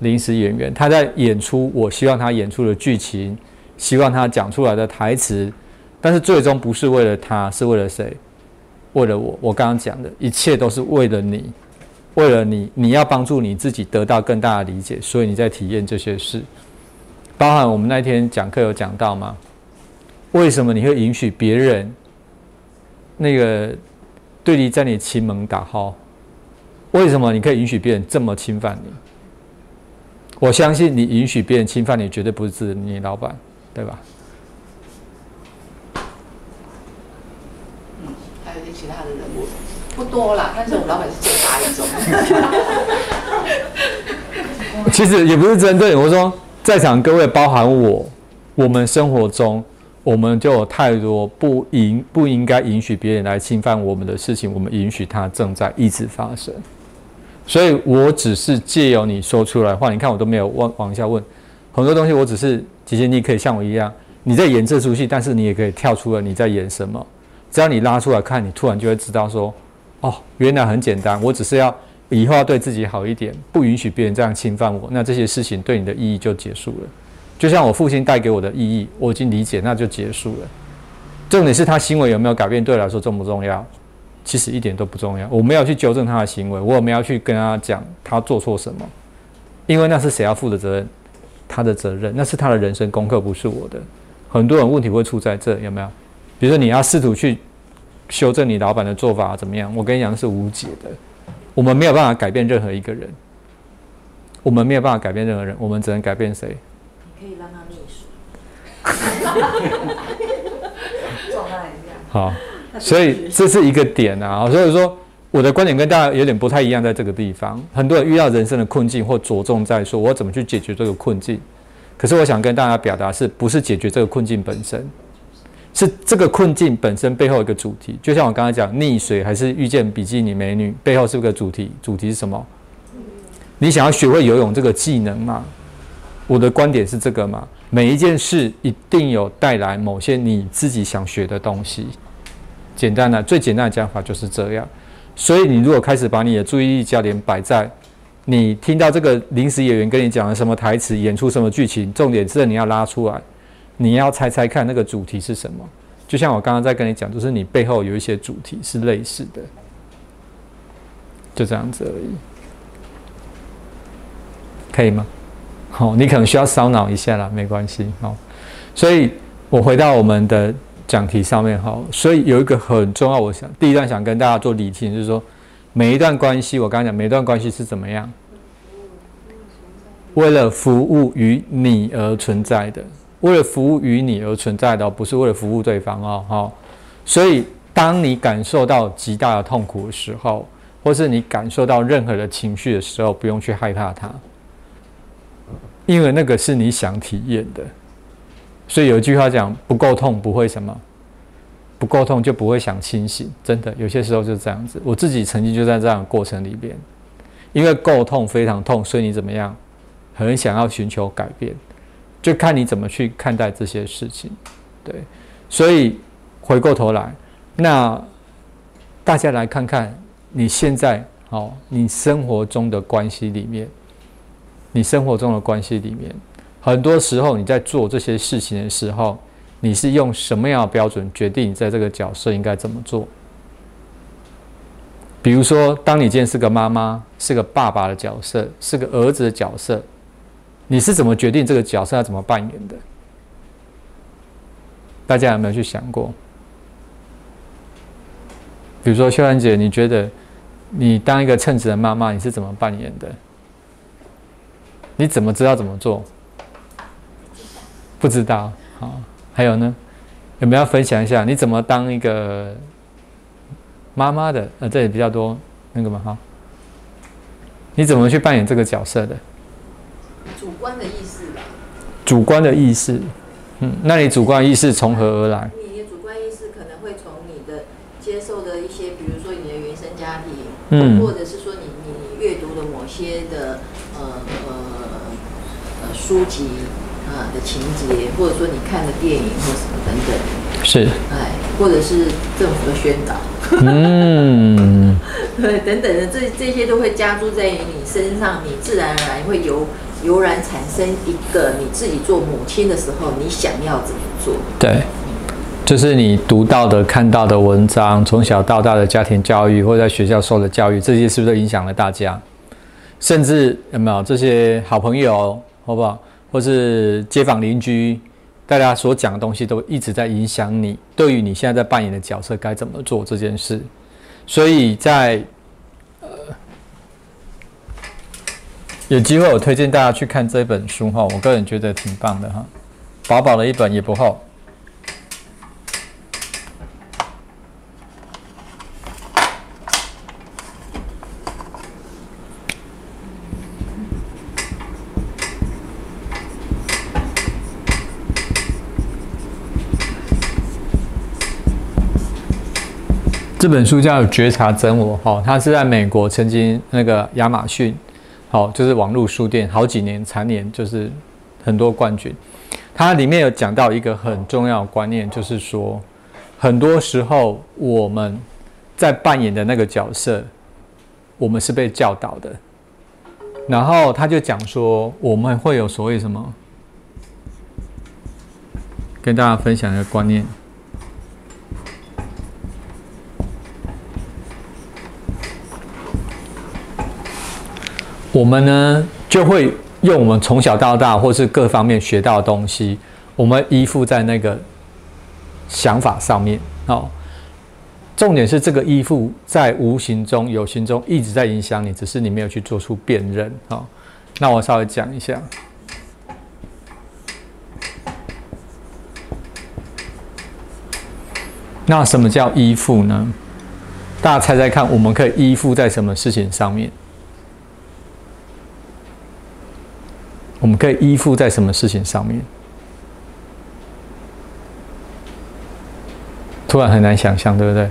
临时演员。他在演出我希望他演出的剧情，希望他讲出来的台词，但是最终不是为了他，是为了谁？为了我。我刚刚讲的一切都是为了你。为了你，你要帮助你自己得到更大的理解，所以你在体验这些事。包含我们那天讲课有讲到吗？为什么你会允许别人那个对你在你亲门打号？为什么你可以允许别人这么侵犯你？我相信你允许别人侵犯你，绝对不是你老板，对吧？嗯，还有一些其他的人物，不多啦，但是我老板是最大一种。其实也不是针对我说，在场各位，包含我，我们生活中，我们就有太多不应不应该允许别人来侵犯我们的事情，我们允许它正在一直发生。所以我只是借由你说出来话，你看我都没有往往下问，很多东西我只是姐姐，你可以像我一样，你在演这出戏，但是你也可以跳出来你在演什么，只要你拉出来看，你突然就会知道说，哦，原来很简单，我只是要以后要对自己好一点，不允许别人这样侵犯我，那这些事情对你的意义就结束了。就像我父亲带给我的意义，我已经理解，那就结束了。重点是他行为有没有改变，对我来说重不重要？其实一点都不重要。我没有去纠正他的行为，我也没有去跟他讲他做错什么，因为那是谁要负的责任？他的责任，那是他的人生功课，不是我的。很多人问题会出在这，有没有？比如说你要试图去修正你老板的做法怎么样？我跟你讲是无解的。我们没有办法改变任何一个人，我们没有办法改变任何人，我们只能改变谁？你可以让他溺水。撞他一下。好，所以这是一个点啊。所以说，我的观点跟大家有点不太一样，在这个地方，很多人遇到人生的困境，或着重在说我怎么去解决这个困境。可是我想跟大家表达，是不是解决这个困境本身？是这个困境本身背后一个主题。就像我刚才讲，溺水还是遇见比基尼美女，背后是不是个主题。主题是什么？你想要学会游泳这个技能吗？我的观点是这个嘛？每一件事一定有带来某些你自己想学的东西。简单的，最简单的讲法就是这样。所以你如果开始把你的注意力焦点摆在你听到这个临时演员跟你讲了什么台词，演出什么剧情，重点是你要拉出来，你要猜猜看那个主题是什么。就像我刚刚在跟你讲，就是你背后有一些主题是类似的，就这样子而已，可以吗？好，你可能需要烧脑一下啦，没关系。好，所以我回到我们的讲题上面。好，所以有一个很重要，我想第一段想跟大家做理清，就是说每一段关系，我刚刚讲每一段关系是怎么样，为了服务于你而存在的，为了服务于你而存在的，不是为了服务对方哦。好，所以当你感受到极大的痛苦的时候，或是你感受到任何的情绪的时候，不用去害怕它。因为那个是你想体验的，所以有一句话讲：不够痛不会什么，不够痛就不会想清醒。真的，有些时候就是这样子。我自己曾经就在这样的过程里边，因为够痛，非常痛，所以你怎么样，很想要寻求改变，就看你怎么去看待这些事情。对，所以回过头来，那大家来看看你现在哦，你生活中的关系里面。你生活中的关系里面，很多时候你在做这些事情的时候，你是用什么样的标准决定你在这个角色应该怎么做？比如说，当你今天是个妈妈，是个爸爸的角色，是个儿子的角色，你是怎么决定这个角色要怎么扮演的？大家有没有去想过？比如说，秀兰姐，你觉得你当一个称职的妈妈，你是怎么扮演的？你怎么知道怎么做？不知道。好，还有呢？有没有分享一下你怎么当一个妈妈的？呃，这里比较多那个嘛，哈。你怎么去扮演这个角色的？主观的意识吧。主观的意识，嗯，那你主观意识从何而来？你的主观意识可能会从你的接受的一些，比如说你的原生家庭，嗯。或者是说你你阅读的某些的呃呃呃书籍啊、的情节，或者说你看的电影或什么等等，是，哎，或者是政府的宣导，嗯，对，等等的，这这些都会加注在于你身上，你自然而然会油油然产生一个你自己做母亲的时候，你想要怎么做？对，就是你读到的、看到的文章，从小到大的家庭教育，或者在学校受的教育，这些是不是影响了大家？甚至有没有这些好朋友，好不好？或是街坊邻居，大家所讲的东西都一直在影响你，对于你现在在扮演的角色该怎么做这件事。所以在有机会，我推荐大家去看这本书哈，我个人觉得挺棒的哈，薄薄的一本也不厚。这本书叫《觉察真我》哈，它是在美国曾经那个亚马逊，好，就是网络书店好几年蝉联就是很多冠军。它里面有讲到一个很重要的观念，就是说，很多时候我们在扮演的那个角色，我们是被教导的。然后他就讲说，我们会有所谓什么，跟大家分享一个观念。我们呢，就会用我们从小到大，或是各方面学到的东西，我们依附在那个想法上面。哦，重点是这个依附在无形中、有形中一直在影响你，只是你没有去做出辨认。哦，那我稍微讲一下。那什么叫依附呢？大家猜猜看，我们可以依附在什么事情上面？我们可以依附在什么事情上面？突然很难想象，对不对？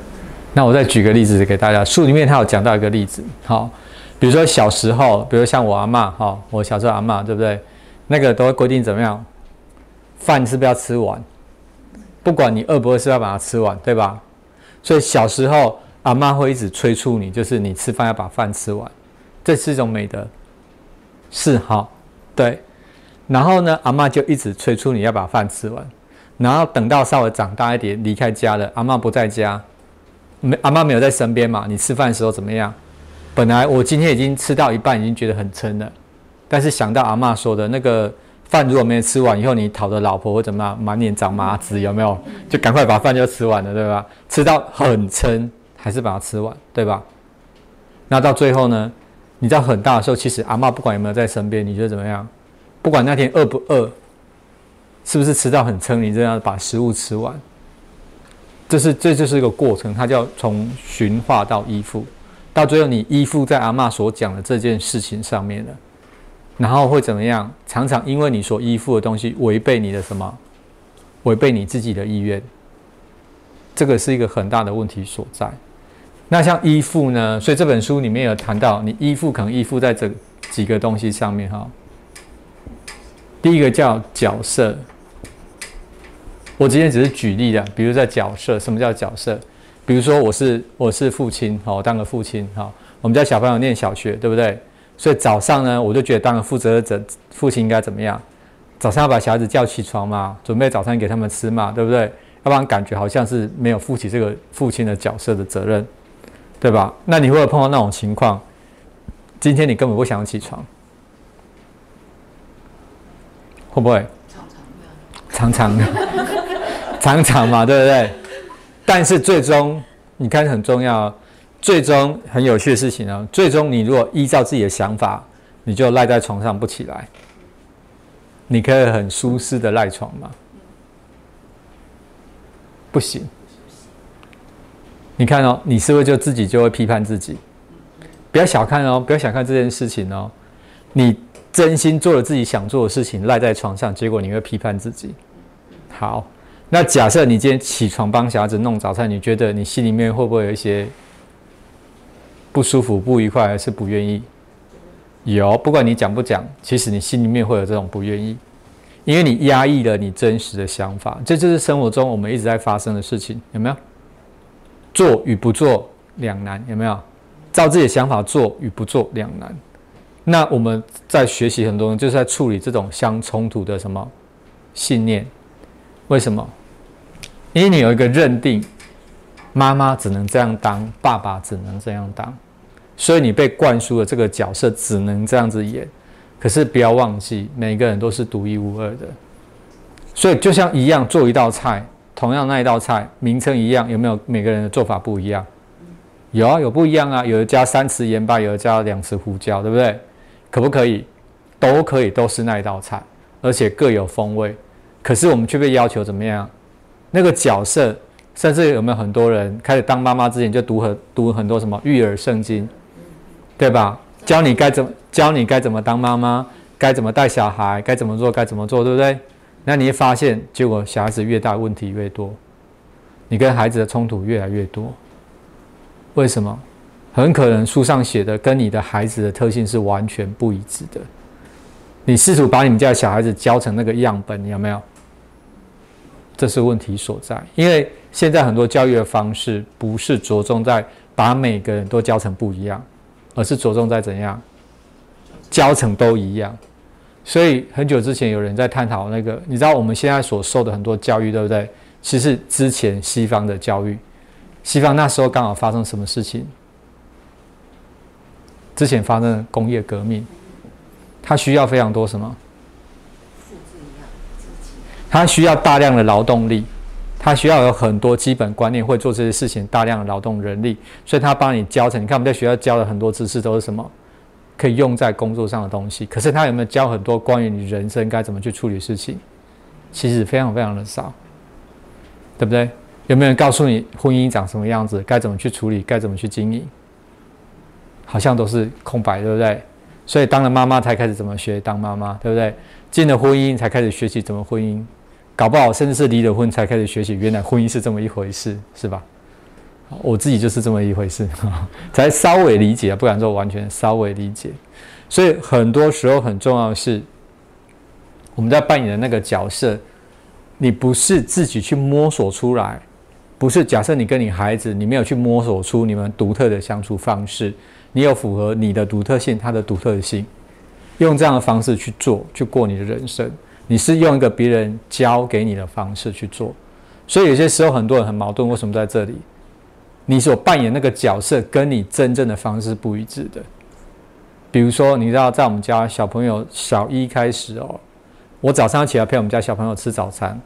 那我再举个例子给大家。书里面他有讲到一个例子，好，比如说小时候，比如像我阿妈，哈，我小时候阿妈，对不对？那个都会规定怎么样？饭是不是要吃完？不管你饿不饿，是要把它吃完，对吧？所以小时候阿妈会一直催促你，就是你吃饭要把饭吃完，这是一种美德，是哈。对，然后呢，阿妈就一直催促你要把饭吃完，然后等到稍微长大一点，离开家了，阿妈不在家，没阿妈没有在身边嘛？你吃饭的时候怎么样？本来我今天已经吃到一半，已经觉得很撑了，但是想到阿妈说的那个饭如果没有吃完，以后你讨的老婆会怎么样？满脸长麻子，有没有？就赶快把饭就吃完了，对吧？吃到很撑，还是把它吃完，对吧？那到最后呢？你在很大的时候，其实阿妈不管有没有在身边，你觉得怎么样？不管那天饿不饿，是不是吃到很撑，你这样把食物吃完，这是这就是一个过程，它叫从驯化到依附，到最后你依附在阿妈所讲的这件事情上面了，然后会怎么样？常常因为你所依附的东西违背你的什么？违背你自己的意愿，这个是一个很大的问题所在。那像依附呢？所以这本书里面有谈到，你依附可能依附在这几个东西上面哈。第一个叫角色，我今天只是举例的，比如在角色，什么叫角色？比如说我是我是父亲，好，当个父亲，好，我们家小朋友念小学，对不对？所以早上呢，我就觉得当个负责者，父亲应该怎么样？早上要把小孩子叫起床嘛，准备早餐给他们吃嘛，对不对？要不然感觉好像是没有负起这个父亲的角色的责任。对吧？那你会不会碰到那种情况？今天你根本不想起床，会不会？常常的，常常嘛，对不对？但是最终，你看很重要，最终很有趣的事情哦。最终，你如果依照自己的想法，你就赖在床上不起来，你可以很舒适的赖床吗？不行。你看哦，你是不是就自己就会批判自己？不要小看哦，不要小看这件事情哦。你真心做了自己想做的事情，赖在床上，结果你会批判自己。好，那假设你今天起床帮小孩子弄早餐，你觉得你心里面会不会有一些不舒服、不愉快，还是不愿意？有，不管你讲不讲，其实你心里面会有这种不愿意，因为你压抑了你真实的想法。这就是生活中我们一直在发生的事情，有没有？做与不做两难，有没有？照自己的想法做与不做两难。那我们在学习很多人，就是在处理这种相冲突的什么信念？为什么？因为你有一个认定，妈妈只能这样当，爸爸只能这样当，所以你被灌输了这个角色只能这样子演。可是不要忘记，每个人都是独一无二的。所以就像一样，做一道菜。同样那一道菜名称一样，有没有每个人的做法不一样？有啊，有不一样啊。有的加三匙盐巴，有的加两匙胡椒，对不对？可不可以？都可以，都是那一道菜，而且各有风味。可是我们却被要求怎么样？那个角色，甚至有没有很多人开始当妈妈之前就读很读很多什么育儿圣经，对吧？教你该怎教你该怎么当妈妈，该怎么带小孩，该怎么做，该怎么做，对不对？那你会发现，结果小孩子越大，问题越多，你跟孩子的冲突越来越多。为什么？很可能书上写的跟你的孩子的特性是完全不一致的。你试图把你们家的小孩子教成那个样本，有没有？这是问题所在。因为现在很多教育的方式不是着重在把每个人都教成不一样，而是着重在怎样教成都一样。所以很久之前有人在探讨那个，你知道我们现在所受的很多教育，对不对？其实之前西方的教育，西方那时候刚好发生什么事情？之前发生工业革命，它需要非常多什么？它需要大量的劳动力，它需要有很多基本观念，会做这些事情，大量的劳动人力，所以他帮你教成。你看我们在学校教的很多知识都是什么？可以用在工作上的东西。可是他有没有教很多关于你人生该怎么去处理事情？其实非常非常的少。对不对？有没有人告诉你婚姻长什么样子，该怎么去处理，该怎么去经营？好像都是空白，对不对？所以当了妈妈才开始怎么学当妈妈，对不对？进了婚姻才开始学习怎么婚姻，搞不好甚至是离了婚才开始学习原来婚姻是这么一回事，是吧？我自己就是这么一回事，才稍微理解，不敢说完全稍微理解。所以很多时候很重要的是，我们在扮演的那个角色。你不是自己去摸索出来，不是假设你跟你孩子，你没有去摸索出你们独特的相处方式，你有符合你的独特性，他的独特性，用这样的方式去做，去过你的人生。你是用一个别人教给你的方式去做，所以有些时候很多人很矛盾，为什么在这里？你所扮演那个角色跟你真正的方式不一致的。比如说，你知道在我们家小朋友小一开始哦。我早上起来陪我们家小朋友吃早餐，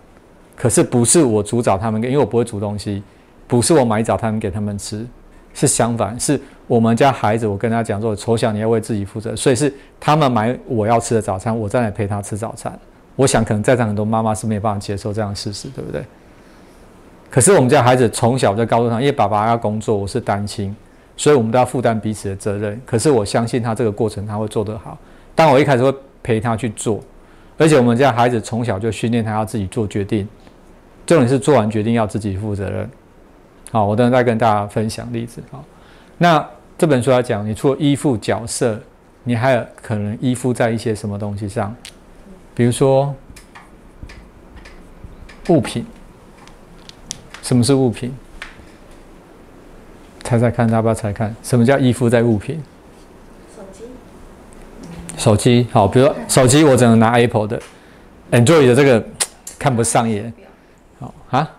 可是不是我煮早他们，因为我不会煮东西，不是我买早餐给他们吃，是相反，是我们家孩子，我跟他讲说，从小你要为自己负责，所以是他们买我要吃的早餐，我再来陪他吃早餐。我想可能在场很多妈妈是没有办法接受这样的事实，对不对？可是我们家孩子从小在告诉他，因为爸爸要工作，我是单亲，所以我们都要负担彼此的责任。可是我相信他这个过程他会做得好。当我一开始会陪他去做。而且我们家孩子从小就训练他要自己做决定，重点是做完决定要自己负责任。好，我等会再跟大家分享例子。好，那这本书来讲，你除了依附角色，你还有可能依附在一些什么东西上？比如说物品。什么是物品？猜猜看，要不要猜看？什么叫依附在物品？手机手机好，比如说手机，我只能拿 Apple 的，Android 的这个看不上眼。好啊，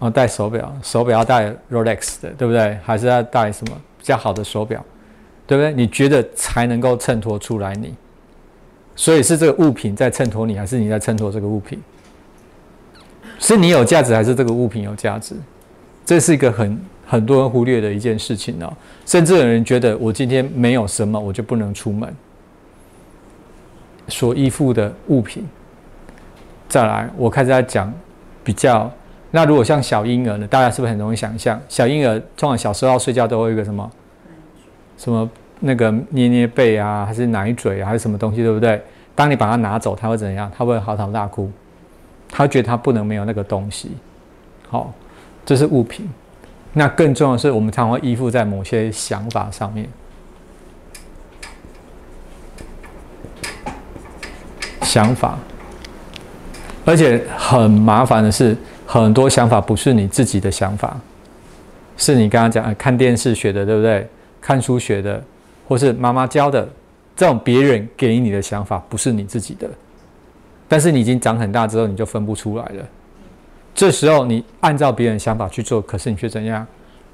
哦，戴手表，手表要戴 Rolex 的，对不对？还是要戴什么比较好的手表，对不对？你觉得才能够衬托出来你？所以是这个物品在衬托你，还是你在衬托这个物品？是你有价值，还是这个物品有价值？这是一个很很多人忽略的一件事情哦。甚至有人觉得，我今天没有什么，我就不能出门。所依附的物品，再来，我开始在讲比较。那如果像小婴儿呢？大家是不是很容易想象？小婴儿通常小时候睡觉都会有一个什么？什么那个捏捏背啊，还是奶嘴啊，还是什么东西，对不对？当你把它拿走，他会怎样？他会嚎啕大哭，他觉得他不能没有那个东西。好，这是物品。那更重要的是，我们常会依附在某些想法上面。想法，而且很麻烦的是，很多想法不是你自己的想法，是你刚刚讲看电视学的，对不对？看书学的，或是妈妈教的，这种别人给你的想法不是你自己的。但是你已经长很大之后，你就分不出来了。这时候你按照别人想法去做，可是你却怎样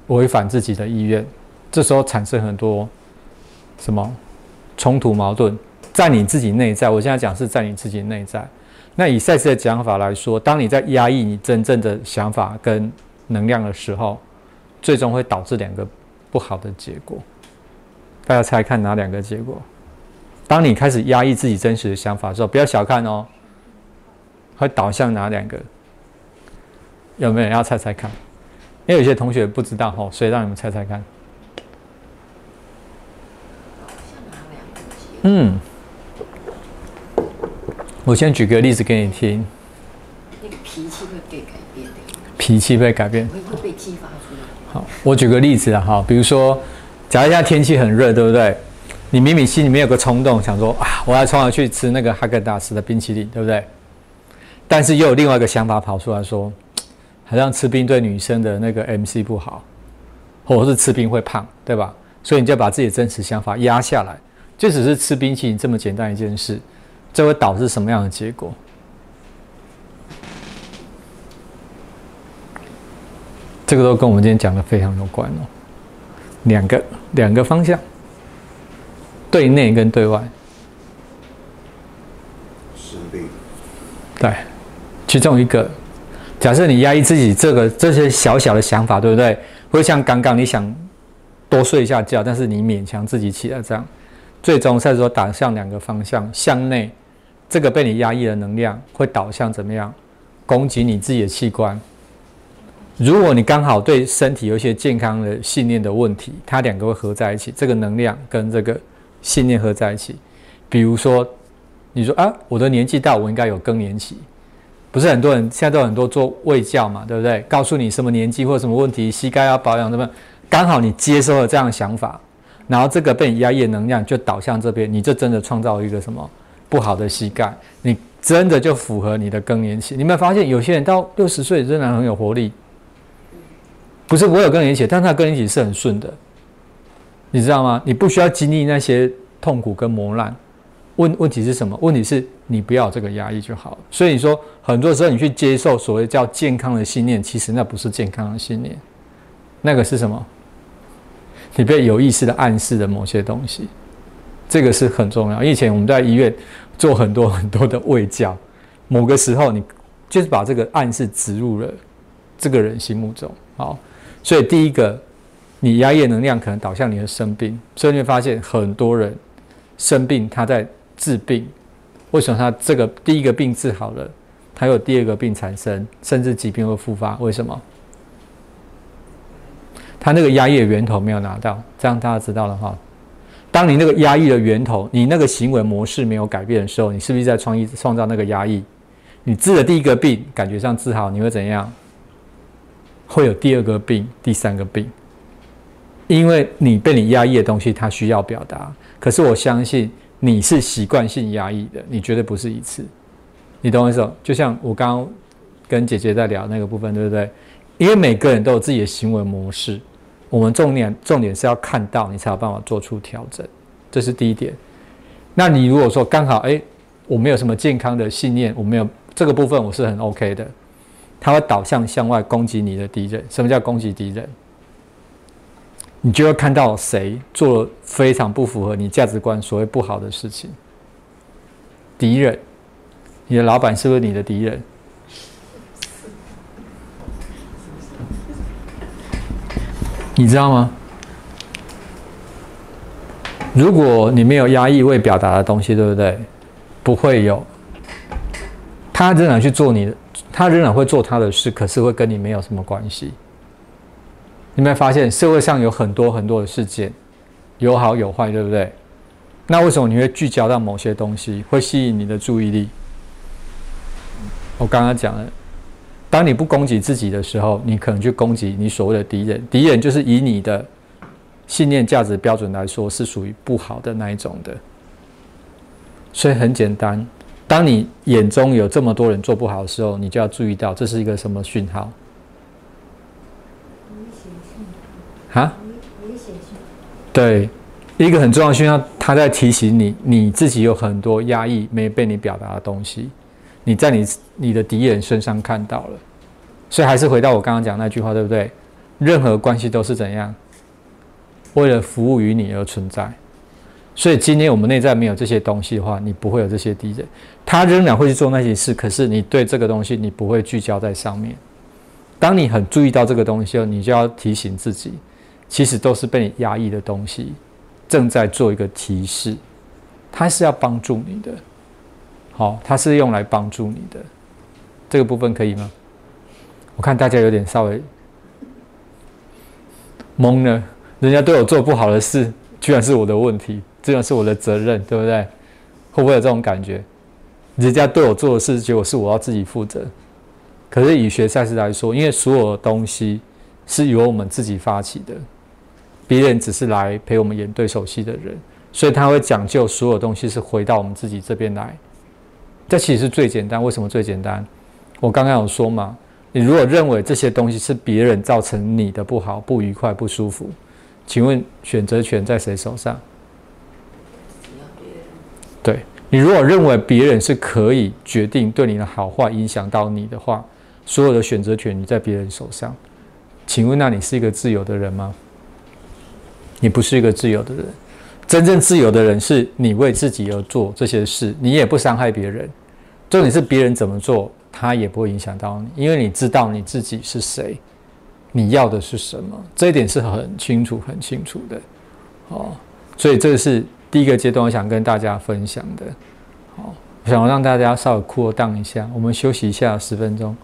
违反自己的意愿？这时候产生很多什么冲突矛盾？在你自己内在，我现在讲是在你自己内在。那以赛斯的讲法来说，当你在压抑你真正的想法跟能量的时候，最终会导致两个不好的结果。大家猜看哪两个结果？当你开始压抑自己真实的想法之后，不要小看哦，会导向哪两个？有没有人要猜猜看？因为有些同学不知道哦，所以让你们猜猜看。嗯。我先举个例子给你听。那个脾气会被改变的。脾气被改变。会会被激发出来。好，我举个例子啊，哈，比如说，假如现在天气很热，对不对？你明明心里面有个冲动，想说啊，我要冲上去吃那个哈根达斯的冰淇淋，对不对？但是又有另外一个想法跑出来说，好像吃冰对女生的那个 MC 不好，或者是吃冰会胖，对吧？所以你就把自己的真实想法压下来，就只是吃冰淇淋这么简单一件事，这会导致什么样的结果？这个都跟我们今天讲的非常有关哦，两个两个方向，对内跟对外，生病，对，其中一个，假设你压抑自己这个这些小小的想法，对不对？会像刚刚你想多睡一下觉，但是你勉强自己起来这样，最终在说导向两个方向，向内，这个被你压抑的能量会导向怎么样？攻击你自己的器官。如果你刚好对身体有一些健康的信念的问题，它两个会合在一起，这个能量跟这个信念合在一起。比如说，你说啊，我的年纪大，我应该有更年期，不是很多人现在都很多做胃教嘛，对不对？告诉你什么年纪或者什么问题，膝盖要保养，什么，刚好你接收了这样的想法，然后这个被压抑的能量就导向这边，你就真的创造一个什么不好的膝盖，你真的就符合你的更年期。你有没有发现有些人到六十岁仍然很有活力？不是我有更年期，但他更年期是很顺的，你知道吗？你不需要经历那些痛苦跟磨难。问问题是什么？问题是你不要这个压抑就好了。所以你说，很多时候你去接受所谓叫健康的信念，其实那不是健康的信念，那个是什么？你被有意识的暗示的某些东西，这个是很重要。以前我们在医院做很多很多的胃教，某个时候你就是把这个暗示植入了这个人心目中，好。所以第一个，你压抑能量可能导向你的生病，所以你会发现很多人生病，他在治病。为什么他这个第一个病治好了，他有第二个病产生，甚至疾病会复发？为什么？他那个压抑的源头没有拿到，这样大家知道了哈。当你那个压抑的源头，你那个行为模式没有改变的时候，你是不是在创意创造那个压抑？你治了第一个病，感觉上治好，你会怎样？会有第二个病、第三个病，因为你被你压抑的东西，它需要表达。可是我相信你是习惯性压抑的，你绝对不是一次。你懂我意思？就像我刚刚跟姐姐在聊那个部分，对不对？因为每个人都有自己的行为模式，我们重点重点是要看到你才有办法做出调整，这是第一点。那你如果说刚好哎，我没有什么健康的信念，我没有这个部分，我是很 OK 的。他会导向向外攻击你的敌人。什么叫攻击敌人？你就会看到谁做了非常不符合你价值观、所谓不好的事情。敌人，你的老板是不是你的敌人？你知道吗？如果你没有压抑未表达的东西，对不对？不会有，他仍然去做你的。他仍然会做他的事，可是会跟你没有什么关系。你没有发现社会上有很多很多的事件，有好有坏，对不对？那为什么你会聚焦到某些东西，会吸引你的注意力？我刚刚讲了，当你不攻击自己的时候，你可能去攻击你所谓的敌人。敌人就是以你的信念、价值标准来说，是属于不好的那一种的。所以很简单。当你眼中有这么多人做不好的时候，你就要注意到这是一个什么讯号？啊？对，一个很重要的讯号，他在提醒你，你自己有很多压抑没被你表达的东西，你在你你的敌人身上看到了。所以还是回到我刚刚讲那句话，对不对？任何关系都是怎样，为了服务于你而存在。所以今天我们内在没有这些东西的话，你不会有这些敌人。他仍然会去做那些事，可是你对这个东西你不会聚焦在上面。当你很注意到这个东西后，你就要提醒自己，其实都是被你压抑的东西，正在做一个提示，它是要帮助你的。好，它是用来帮助你的。这个部分可以吗？我看大家有点稍微懵了，人家对我做不好的事，居然是我的问题。这个是我的责任，对不对？会不会有这种感觉？人家对我做的事，结果是我要自己负责。可是以学赛事来说，因为所有的东西是由我们自己发起的，别人只是来陪我们演对手戏的人，所以他会讲究所有东西是回到我们自己这边来。这其实最简单。为什么最简单？我刚刚有说嘛，你如果认为这些东西是别人造成你的不好、不愉快、不舒服，请问选择权在谁手上？对你如果认为别人是可以决定对你的好坏影响到你的话，所有的选择权你在别人手上，请问那你是一个自由的人吗？你不是一个自由的人。真正自由的人是你为自己而做这些事，你也不伤害别人。重点是别人怎么做，他也不会影响到你，因为你知道你自己是谁，你要的是什么，这一点是很清楚、很清楚的。哦，所以这是第一个阶段，我想跟大家分享的。好，我想让大家稍微扩荡一下，我们休息一下十分钟。